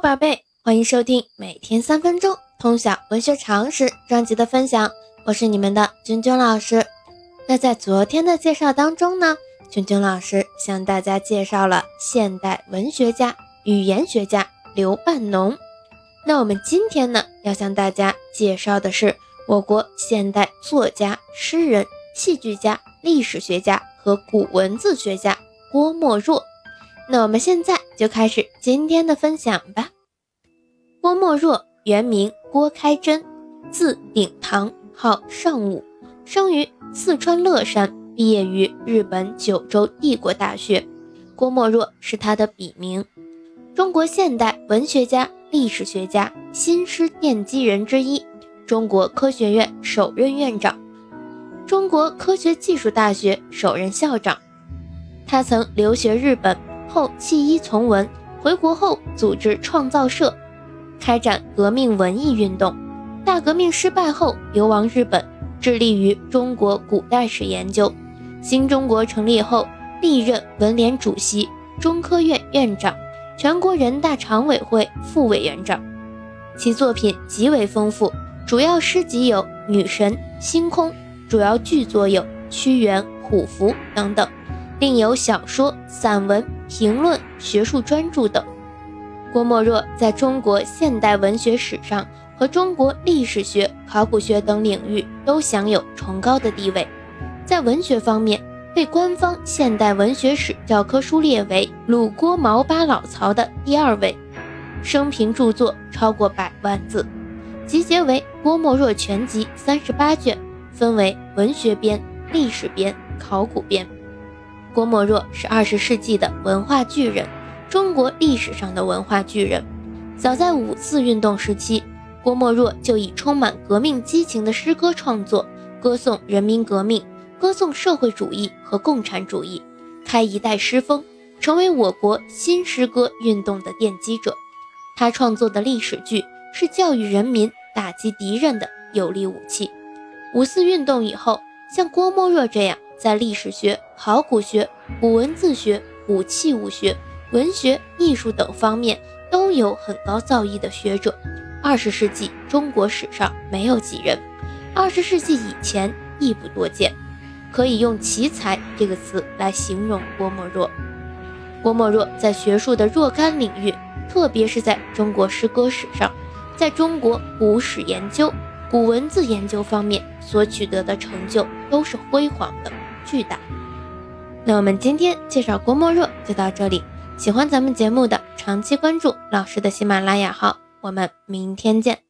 宝贝，欢迎收听每天三分钟通晓文学常识专辑的分享，我是你们的君君老师。那在昨天的介绍当中呢，君君老师向大家介绍了现代文学家、语言学家刘半农。那我们今天呢，要向大家介绍的是我国现代作家、诗人、戏剧家、历史学家和古文字学家郭沫若。那我们现在就开始今天的分享吧。郭沫若原名郭开珍，字鼎堂，号尚武，生于四川乐山，毕业于日本九州帝国大学。郭沫若是他的笔名，中国现代文学家、历史学家，新诗奠基人之一，中国科学院首任院长，中国科学技术大学首任校长。他曾留学日本。后弃医从文，回国后组织创造社，开展革命文艺运动。大革命失败后流亡日本，致力于中国古代史研究。新中国成立后，历任文联主席、中科院院长、全国人大常委会副委员长。其作品极为丰富，主要诗集有《女神》《星空》，主要剧作有《屈原》《虎符》等等。另有小说、散文、评论、学术专著等。郭沫若在中国现代文学史上和中国历史学、考古学等领域都享有崇高的地位。在文学方面，被官方现代文学史教科书列为鲁郭毛巴老曹的第二位。生平著作超过百万字，集结为《郭沫若全集》三十八卷，分为文学编、历史编、考古编。郭沫若是二十世纪的文化巨人，中国历史上的文化巨人。早在五四运动时期，郭沫若就以充满革命激情的诗歌创作，歌颂人民革命，歌颂社会主义和共产主义，开一代诗风，成为我国新诗歌运动的奠基者。他创作的历史剧是教育人民、打击敌人的有力武器。五四运动以后，像郭沫若这样。在历史学、考古学、古文字学、古器物学、文学、艺术等方面都有很高造诣的学者，二十世纪中国史上没有几人，二十世纪以前亦不多见，可以用奇才这个词来形容郭沫若。郭沫若在学术的若干领域，特别是在中国诗歌史上，在中国古史研究、古文字研究方面所取得的成就都是辉煌的。巨大。那我们今天介绍郭沫若就到这里。喜欢咱们节目的，长期关注老师的喜马拉雅号。我们明天见。